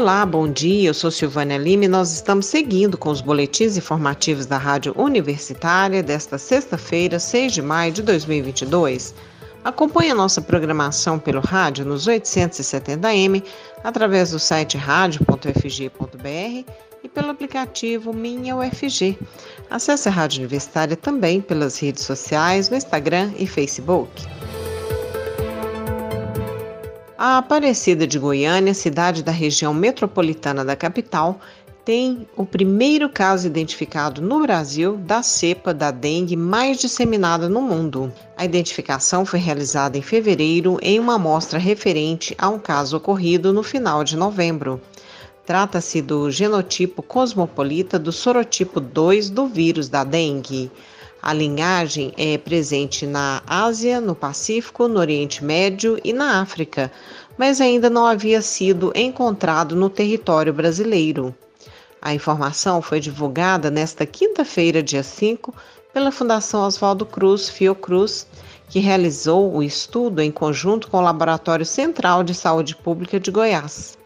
Olá, bom dia. Eu sou Silvânia Lima e nós estamos seguindo com os boletins informativos da Rádio Universitária desta sexta-feira, 6 de maio de 2022. Acompanhe a nossa programação pelo rádio nos 870m, através do site radio.fg.br e pelo aplicativo Minha UFG. Acesse a Rádio Universitária também pelas redes sociais, no Instagram e Facebook. A Aparecida de Goiânia, cidade da região metropolitana da capital, tem o primeiro caso identificado no Brasil da cepa da dengue mais disseminada no mundo. A identificação foi realizada em fevereiro em uma amostra referente a um caso ocorrido no final de novembro. Trata-se do genotipo cosmopolita do sorotipo 2 do vírus da dengue. A linhagem é presente na Ásia, no Pacífico, no Oriente Médio e na África, mas ainda não havia sido encontrado no território brasileiro. A informação foi divulgada nesta quinta-feira, dia 5, pela Fundação Oswaldo Cruz Fiocruz, que realizou o estudo em conjunto com o Laboratório Central de Saúde Pública de Goiás.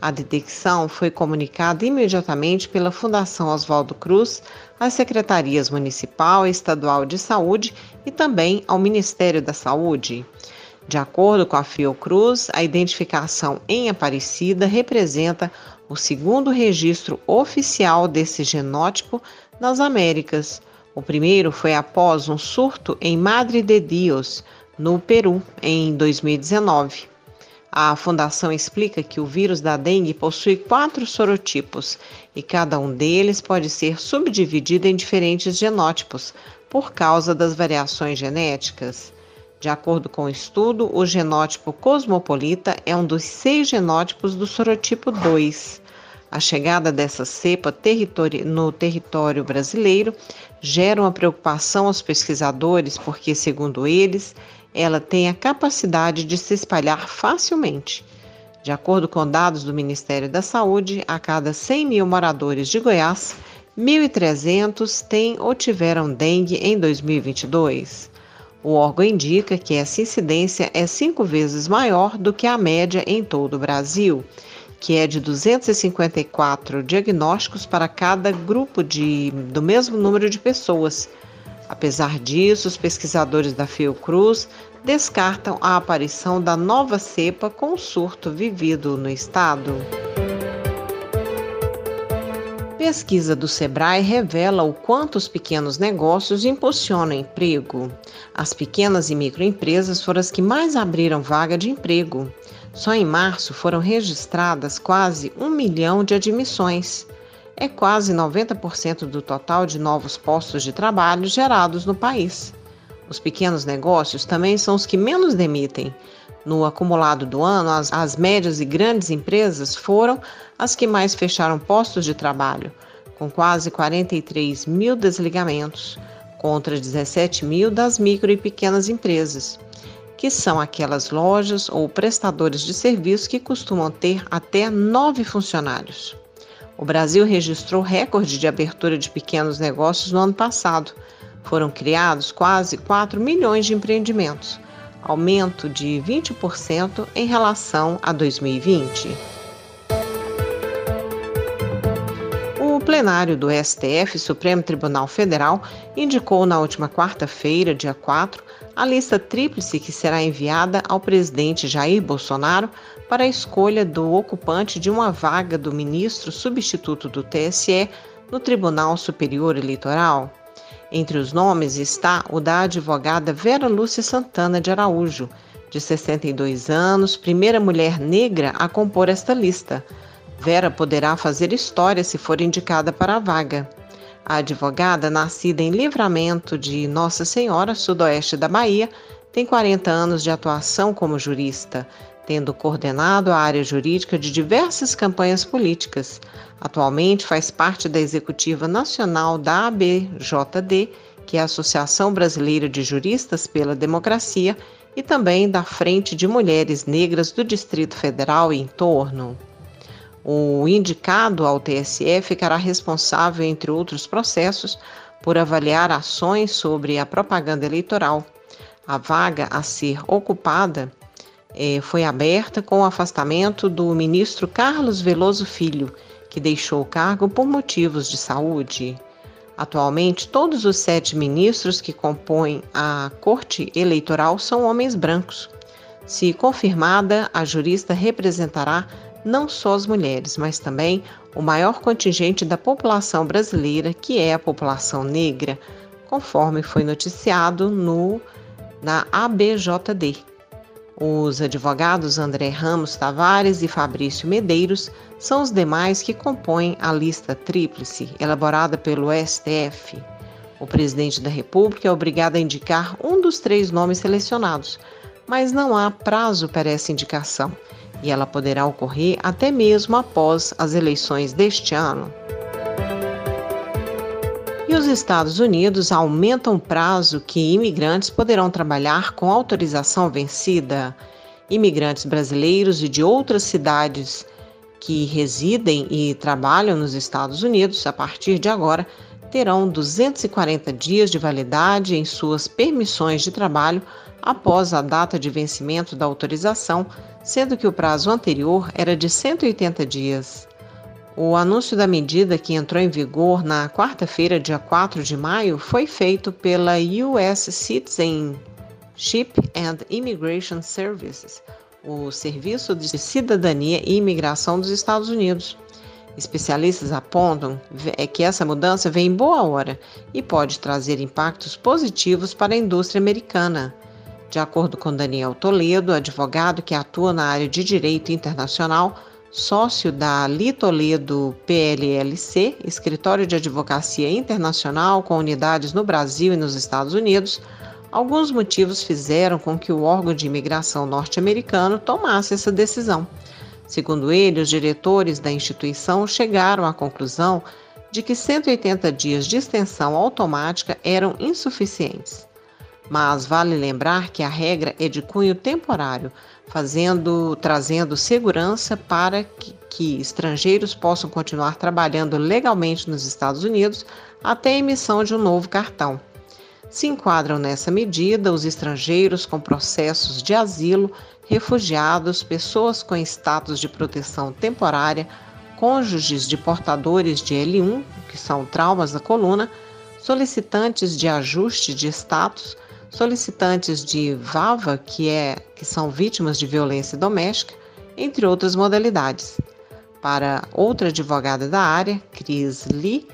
A detecção foi comunicada imediatamente pela Fundação Oswaldo Cruz às secretarias municipal e estadual de saúde e também ao Ministério da Saúde. De acordo com a Fiocruz, a identificação em Aparecida representa o segundo registro oficial desse genótipo nas Américas. O primeiro foi após um surto em Madre de Dios, no Peru, em 2019. A fundação explica que o vírus da dengue possui quatro sorotipos e cada um deles pode ser subdividido em diferentes genótipos por causa das variações genéticas. De acordo com o estudo, o genótipo cosmopolita é um dos seis genótipos do sorotipo 2. A chegada dessa cepa no território brasileiro gera uma preocupação aos pesquisadores, porque, segundo eles, ela tem a capacidade de se espalhar facilmente. De acordo com dados do Ministério da Saúde, a cada 100 mil moradores de Goiás, 1.300 têm ou tiveram dengue em 2022. O órgão indica que essa incidência é cinco vezes maior do que a média em todo o Brasil, que é de 254 diagnósticos para cada grupo de, do mesmo número de pessoas. Apesar disso, os pesquisadores da Fiocruz descartam a aparição da nova cepa com o surto vivido no estado. Pesquisa do Sebrae revela o quanto os pequenos negócios impulsionam emprego. As pequenas e microempresas foram as que mais abriram vaga de emprego. Só em março foram registradas quase um milhão de admissões. É quase 90% do total de novos postos de trabalho gerados no país. Os pequenos negócios também são os que menos demitem. No acumulado do ano, as, as médias e grandes empresas foram as que mais fecharam postos de trabalho, com quase 43 mil desligamentos, contra 17 mil das micro e pequenas empresas, que são aquelas lojas ou prestadores de serviços que costumam ter até nove funcionários. O Brasil registrou recorde de abertura de pequenos negócios no ano passado foram criados quase 4 milhões de empreendimentos, aumento de 20% em relação a 2020. Plenário do STF, Supremo Tribunal Federal, indicou na última quarta-feira, dia 4, a lista tríplice que será enviada ao presidente Jair Bolsonaro para a escolha do ocupante de uma vaga do ministro substituto do TSE no Tribunal Superior Eleitoral. Entre os nomes está o da advogada Vera Lúcia Santana de Araújo, de 62 anos, primeira mulher negra a compor esta lista. Vera poderá fazer história se for indicada para a vaga. A advogada, nascida em Livramento de Nossa Senhora, sudoeste da Bahia, tem 40 anos de atuação como jurista, tendo coordenado a área jurídica de diversas campanhas políticas. Atualmente faz parte da executiva nacional da ABJD, que é a Associação Brasileira de Juristas pela Democracia, e também da Frente de Mulheres Negras do Distrito Federal e entorno. O indicado ao TSE ficará responsável, entre outros processos, por avaliar ações sobre a propaganda eleitoral. A vaga a ser ocupada é, foi aberta com o afastamento do ministro Carlos Veloso Filho, que deixou o cargo por motivos de saúde. Atualmente, todos os sete ministros que compõem a Corte Eleitoral são homens brancos. Se confirmada, a jurista representará não só as mulheres, mas também o maior contingente da população brasileira, que é a população negra, conforme foi noticiado no na ABJD. Os advogados André Ramos Tavares e Fabrício Medeiros são os demais que compõem a lista tríplice elaborada pelo STF. O presidente da República é obrigado a indicar um dos três nomes selecionados, mas não há prazo para essa indicação e ela poderá ocorrer até mesmo após as eleições deste ano. E os Estados Unidos aumentam o prazo que imigrantes poderão trabalhar com autorização vencida. Imigrantes brasileiros e de outras cidades que residem e trabalham nos Estados Unidos, a partir de agora, terão 240 dias de validade em suas permissões de trabalho após a data de vencimento da autorização, sendo que o prazo anterior era de 180 dias. O anúncio da medida, que entrou em vigor na quarta-feira, dia 4 de maio, foi feito pela US Citizenship and Immigration Services, o Serviço de Cidadania e Imigração dos Estados Unidos. Especialistas apontam é que essa mudança vem em boa hora e pode trazer impactos positivos para a indústria americana. De acordo com Daniel Toledo, advogado que atua na área de direito internacional, sócio da Litoledo PLLC, escritório de advocacia internacional com unidades no Brasil e nos Estados Unidos, alguns motivos fizeram com que o órgão de imigração norte-americano tomasse essa decisão. Segundo ele, os diretores da instituição chegaram à conclusão de que 180 dias de extensão automática eram insuficientes. Mas vale lembrar que a regra é de cunho temporário, fazendo, trazendo segurança para que, que estrangeiros possam continuar trabalhando legalmente nos Estados Unidos até a emissão de um novo cartão. Se enquadram nessa medida os estrangeiros com processos de asilo, refugiados, pessoas com status de proteção temporária, cônjuges de portadores de L1, que são traumas da coluna, solicitantes de ajuste de status, solicitantes de VAVA, que, é, que são vítimas de violência doméstica, entre outras modalidades. Para outra advogada da área, Cris Lee,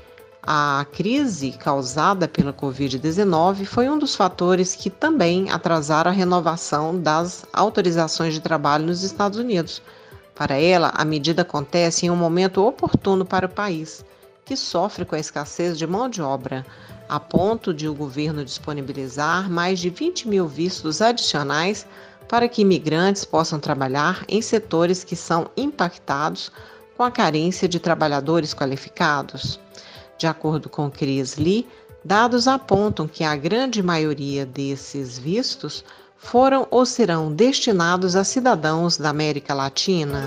a crise causada pela Covid-19 foi um dos fatores que também atrasaram a renovação das autorizações de trabalho nos Estados Unidos. Para ela, a medida acontece em um momento oportuno para o país, que sofre com a escassez de mão de obra, a ponto de o governo disponibilizar mais de 20 mil vistos adicionais para que imigrantes possam trabalhar em setores que são impactados com a carência de trabalhadores qualificados. De acordo com Chris Lee, dados apontam que a grande maioria desses vistos foram ou serão destinados a cidadãos da América Latina.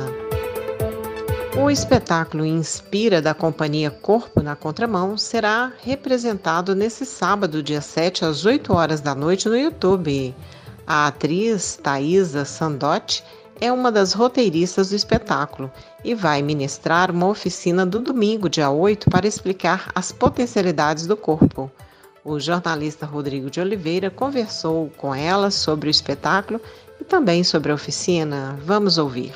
O espetáculo Inspira da companhia Corpo na Contramão será representado nesse sábado, dia 7, às 8 horas da noite no YouTube. A atriz Thaisa Sandotti é uma das roteiristas do espetáculo e vai ministrar uma oficina do domingo, dia 8, para explicar as potencialidades do corpo. O jornalista Rodrigo de Oliveira conversou com ela sobre o espetáculo e também sobre a oficina. Vamos ouvir.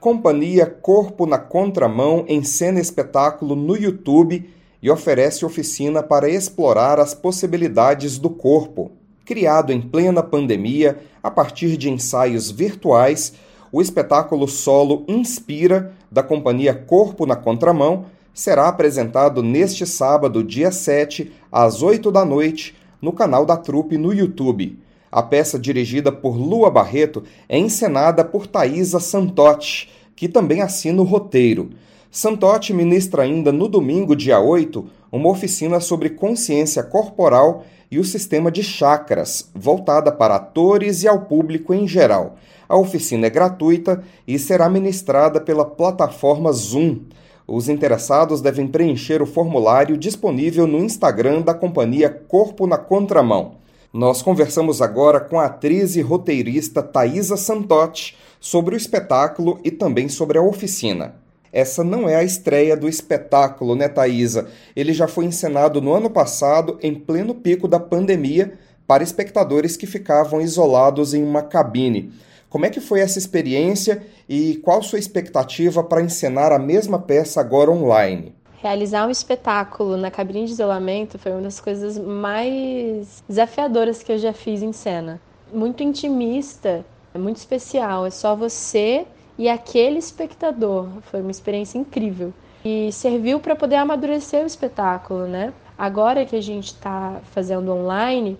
Companhia Corpo na Contramão encena espetáculo no YouTube e oferece oficina para explorar as possibilidades do corpo. Criado em plena pandemia, a partir de ensaios virtuais, o espetáculo solo Inspira, da companhia Corpo na Contramão, será apresentado neste sábado, dia 7, às 8 da noite, no canal da Trupe no YouTube. A peça, dirigida por Lua Barreto, é encenada por Thaisa Santotti, que também assina o roteiro. Santotti ministra ainda no domingo, dia 8, uma oficina sobre consciência corporal e o sistema de chakras, voltada para atores e ao público em geral. A oficina é gratuita e será ministrada pela plataforma Zoom. Os interessados devem preencher o formulário disponível no Instagram da companhia Corpo na Contramão. Nós conversamos agora com a atriz e roteirista Thaisa Santotti sobre o espetáculo e também sobre a oficina. Essa não é a estreia do espetáculo, né, Thaisa? Ele já foi encenado no ano passado, em pleno pico da pandemia, para espectadores que ficavam isolados em uma cabine. Como é que foi essa experiência e qual sua expectativa para encenar a mesma peça agora online? Realizar um espetáculo na cabine de isolamento foi uma das coisas mais desafiadoras que eu já fiz em cena. Muito intimista, muito especial. É só você e aquele espectador. Foi uma experiência incrível. E serviu para poder amadurecer o espetáculo, né? Agora que a gente está fazendo online,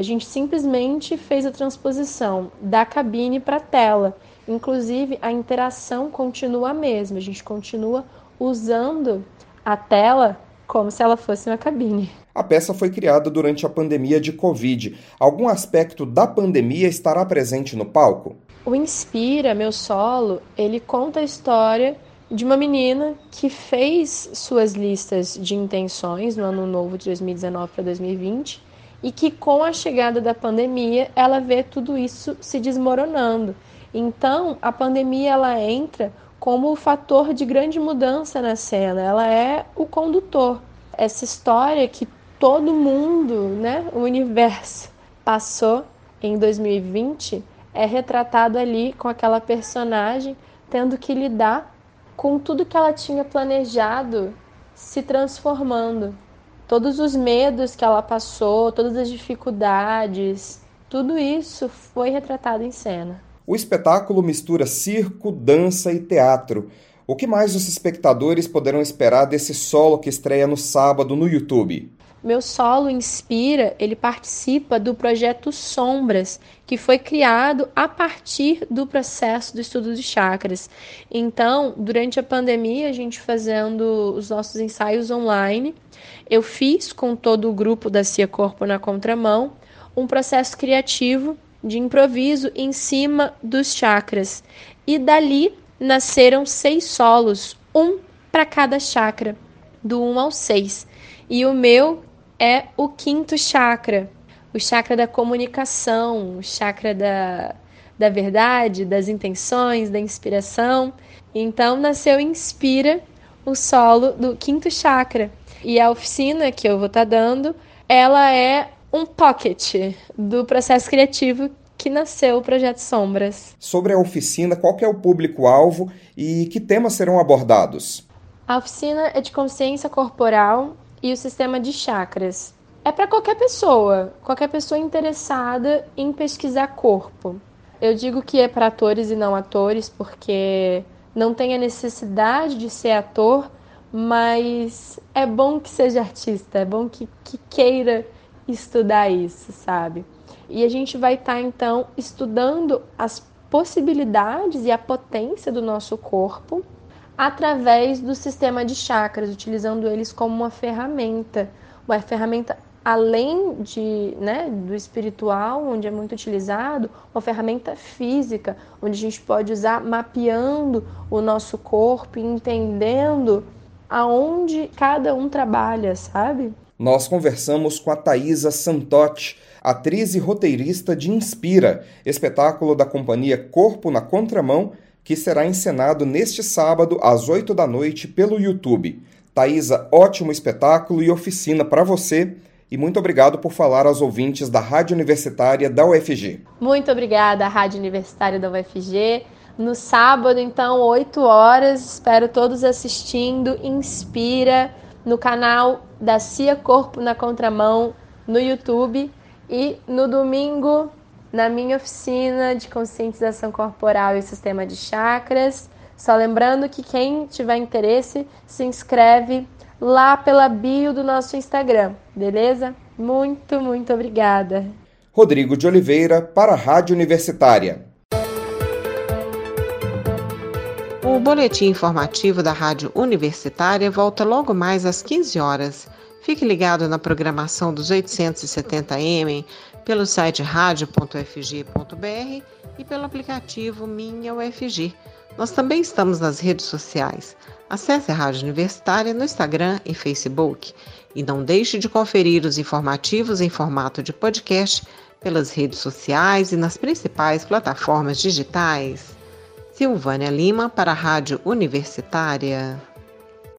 a gente simplesmente fez a transposição da cabine para a tela. Inclusive, a interação continua a mesma, a gente continua usando a tela como se ela fosse uma cabine. A peça foi criada durante a pandemia de Covid. Algum aspecto da pandemia estará presente no palco? O Inspira, meu solo, ele conta a história de uma menina que fez suas listas de intenções no ano novo de 2019 para 2020 e que com a chegada da pandemia ela vê tudo isso se desmoronando. Então, a pandemia ela entra como o fator de grande mudança na cena, ela é o condutor. Essa história que todo mundo, né, o universo passou em 2020 é retratado ali com aquela personagem tendo que lidar com tudo que ela tinha planejado se transformando todos os medos que ela passou, todas as dificuldades, tudo isso foi retratado em cena. O espetáculo mistura circo, dança e teatro. O que mais os espectadores poderão esperar desse solo que estreia no sábado no YouTube? Meu solo Inspira, ele participa do projeto Sombras, que foi criado a partir do processo do estudo de chakras. Então, durante a pandemia, a gente fazendo os nossos ensaios online, eu fiz com todo o grupo da Cia Corpo na Contramão um processo criativo de improviso em cima dos chakras. E dali nasceram seis solos, um para cada chakra, do 1 ao 6. E o meu é o quinto chakra, o chakra da comunicação, o chakra da, da verdade, das intenções, da inspiração. Então nasceu Inspira, o solo do quinto chakra. E a oficina que eu vou estar tá dando, ela é um pocket do processo criativo que nasceu o Projeto Sombras. Sobre a oficina, qual é o público-alvo e que temas serão abordados? A oficina é de consciência corporal e o sistema de chakras. É para qualquer pessoa, qualquer pessoa interessada em pesquisar corpo. Eu digo que é para atores e não atores porque não tem a necessidade de ser ator, mas é bom que seja artista, é bom que, que queira estudar isso, sabe? E a gente vai estar tá, então estudando as possibilidades e a potência do nosso corpo através do sistema de chakras, utilizando eles como uma ferramenta, uma ferramenta além de, né, do espiritual, onde é muito utilizado, uma ferramenta física, onde a gente pode usar mapeando o nosso corpo e entendendo aonde cada um trabalha, sabe? Nós conversamos com a Thaisa Santotti, atriz e roteirista de Inspira, espetáculo da companhia Corpo na Contramão, que será encenado neste sábado às 8 da noite pelo YouTube. Thaisa, ótimo espetáculo e oficina para você. E muito obrigado por falar aos ouvintes da Rádio Universitária da UFG. Muito obrigada, Rádio Universitária da UFG. No sábado, então, 8 horas, espero todos assistindo. Inspira no canal da Cia Corpo na Contramão no YouTube. E no domingo, na minha oficina de conscientização corporal e sistema de chakras. Só lembrando que quem tiver interesse se inscreve lá pela bio do nosso Instagram, beleza? Muito, muito obrigada. Rodrigo de Oliveira para a Rádio Universitária. O boletim informativo da Rádio Universitária volta logo mais às 15 horas. Fique ligado na programação dos 870M pelo site radio.fg.br e pelo aplicativo Minha UFG. Nós também estamos nas redes sociais. Acesse a Rádio Universitária no Instagram e Facebook. E não deixe de conferir os informativos em formato de podcast pelas redes sociais e nas principais plataformas digitais. Silvânia Lima para a Rádio Universitária.